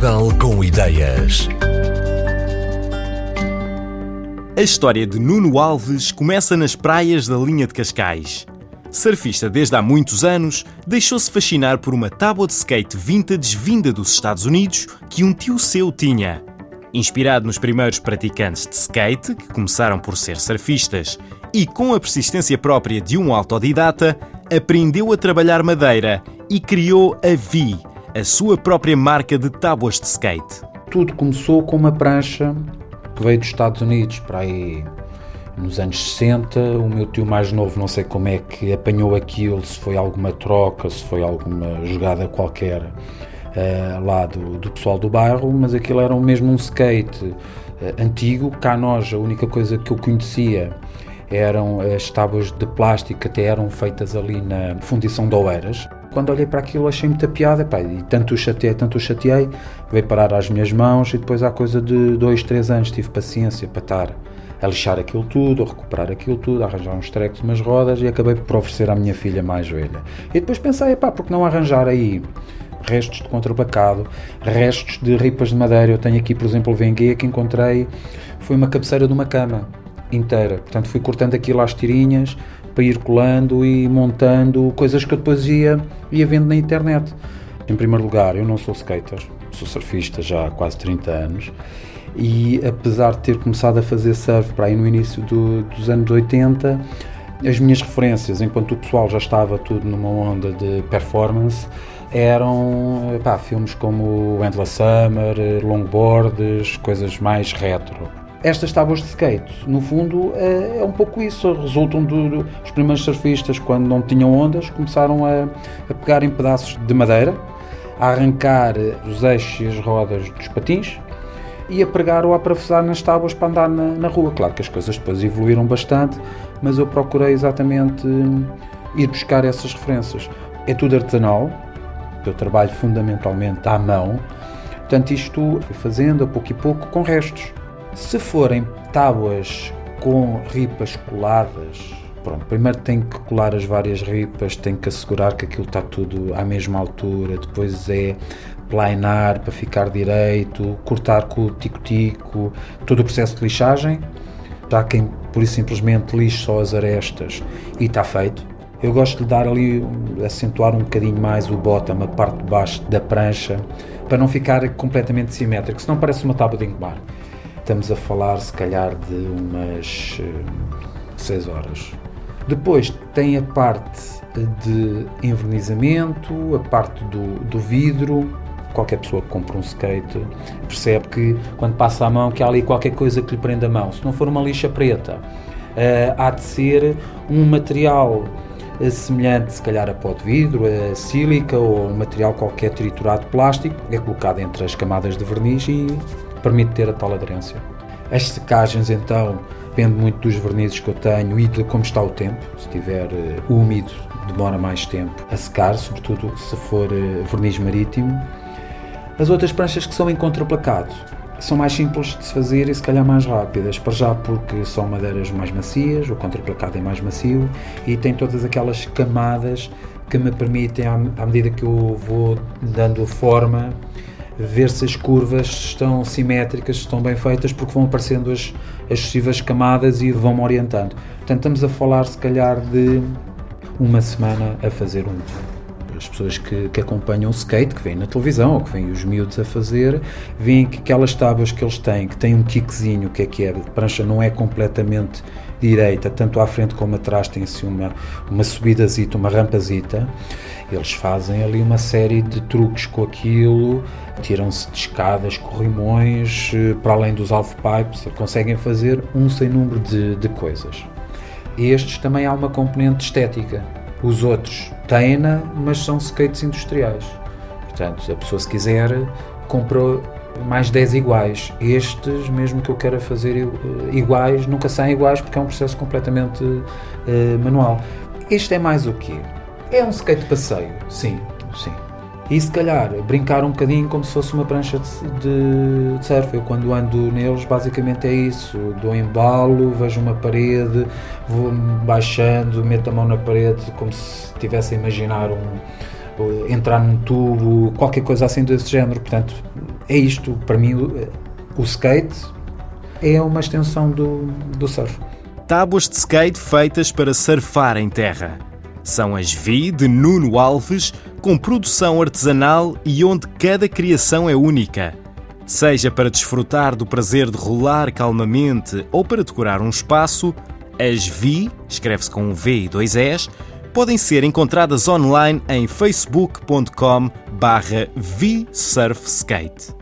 Portugal com ideias. A história de Nuno Alves começa nas praias da linha de Cascais. Surfista desde há muitos anos, deixou-se fascinar por uma tábua de skate vintage vinda dos Estados Unidos que um tio seu tinha. Inspirado nos primeiros praticantes de skate, que começaram por ser surfistas, e com a persistência própria de um autodidata, aprendeu a trabalhar madeira e criou a Vi, a sua própria marca de tábuas de skate. Tudo começou com uma prancha que veio dos Estados Unidos para aí nos anos 60. O meu tio mais novo, não sei como é que apanhou aquilo, se foi alguma troca, se foi alguma jogada qualquer uh, lá do, do, pessoal do bairro, mas aquilo era mesmo um skate uh, antigo. Cá nós, a única coisa que eu conhecia eram as tábuas de plástico que até eram feitas ali na fundição de Oeiras. Quando olhei para aquilo achei muita piada, pá, e tanto o chateei, tanto o chateei, veio parar às minhas mãos e depois há coisa de dois, três anos tive paciência para estar a lixar aquilo tudo, a recuperar aquilo tudo, a arranjar uns trecos, umas rodas e acabei por oferecer à minha filha mais velha. E depois pensei, pá, porque não arranjar aí restos de contrabacado, restos de ripas de madeira. Eu tenho aqui, por exemplo, o Vengue que encontrei, foi uma cabeceira de uma cama inteira. Portanto, fui cortando aquilo às tirinhas para ir colando e montando coisas que eu depois ia, ia vendo na internet. Em primeiro lugar, eu não sou skater, sou surfista já há quase 30 anos e apesar de ter começado a fazer surf para aí no início do, dos anos 80, as minhas referências, enquanto o pessoal já estava tudo numa onda de performance, eram pá, filmes como Endless Summer, longboards, coisas mais retro. Estas tábuas de skate, no fundo, é, é um pouco isso. Resultam dos do, primeiros surfistas, quando não tinham ondas, começaram a, a pegar em pedaços de madeira, a arrancar os eixos e as rodas dos patins e a pregar ou a parafusar nas tábuas para andar na, na, rua. Claro que as coisas depois evoluíram bastante, mas eu procurei exatamente hum, ir buscar essas referências. É tudo artesanal, eu trabalho fundamentalmente à mão, portanto, isto fui fazendo a pouco e pouco com restos. Se forem tábuas com ripas coladas, pronto, primeiro tenho que colar as várias ripas, tenho que assegurar que aquilo está tudo à mesma altura, depois é planar para ficar direito, cortar com o tico-tico, todo o processo de lixagem. Há quem por isso simplesmente lixe só as arestas e está feito. Eu gosto de dar ali, acentuar um bocadinho mais o bottom, a parte de baixo da prancha, para não ficar completamente simétrico, senão parece uma tábua de engomar. Estamos a falar, se calhar, de umas 6 eh, horas. Depois tem a parte de envernizamento, a parte do, do vidro. Qualquer pessoa que compra um skate percebe que quando passa a mão que há ali qualquer coisa que lhe prende a mão. Se não for uma lixa preta, uh, há de ser um material semelhante, se calhar, a pó de vidro, a sílica ou um material qualquer triturado de plástico, é colocado entre as camadas de verniz e permite ter a tal aderência. As secagens, então, depende muito dos vernizes que eu tenho e de como está o tempo. Se estiver uh, úmido, demora mais tempo a secar, sobretudo se for uh, verniz marítimo. As outras pranchas que são em contraplacado são mais simples de se fazer e se calhar mais rápidas, para já porque são madeiras mais macias, o contraplacado é mais macio e tem todas aquelas camadas que me permitem, à, medida que eu vou dando forma, ver se as curvas estão simétricas, estão bem feitas, porque vão aparecendo as, as sucessivas camadas e vão-me orientando. Portanto, estamos a falar se calhar de uma semana a fazer um as pessoas que, que acompanham o skate, que vêm na televisão ou que vêm os miúdos a fazer, veem que aquelas tábuas que eles têm, que têm um kickzinho, que é que é, a prancha não é completamente direita, tanto à frente como atrás tem-se uma, uma subidazita, uma rampazita, eles fazem ali uma série de truques com aquilo, tiram-se de escadas, corrimões, eh, para além dos half-pipes, conseguem fazer um sem número de, de coisas. Estes também há uma componente estética, os outros têm-na, mas são skates industriais. Portanto, a pessoa, se quiser, compra mais 10 iguais. Estes, mesmo que eu queira fazer eh, iguais, nunca saem iguais porque é um processo completamente uh, manual. Este é mais o quê? É um skate de passeio, sim, sim. E se calhar brincar um bocadinho como se fosse uma prancha de, de surf. Eu quando ando neles basicamente é isso. Dou embalo, vejo uma parede, vou baixando, meto a mão na parede como se estivesse a imaginar um, entrar num tubo, qualquer coisa assim desse género. Portanto, é isto. Para mim, o, o skate é uma extensão do, do surf. Tábuas de skate feitas para surfar em terra. São as Vi de Nuno Alves, com produção artesanal e onde cada criação é única. Seja para desfrutar do prazer de rolar calmamente ou para decorar um espaço, as Vi, escreve-se com um V e dois S, podem ser encontradas online em facebook.com barra Skate.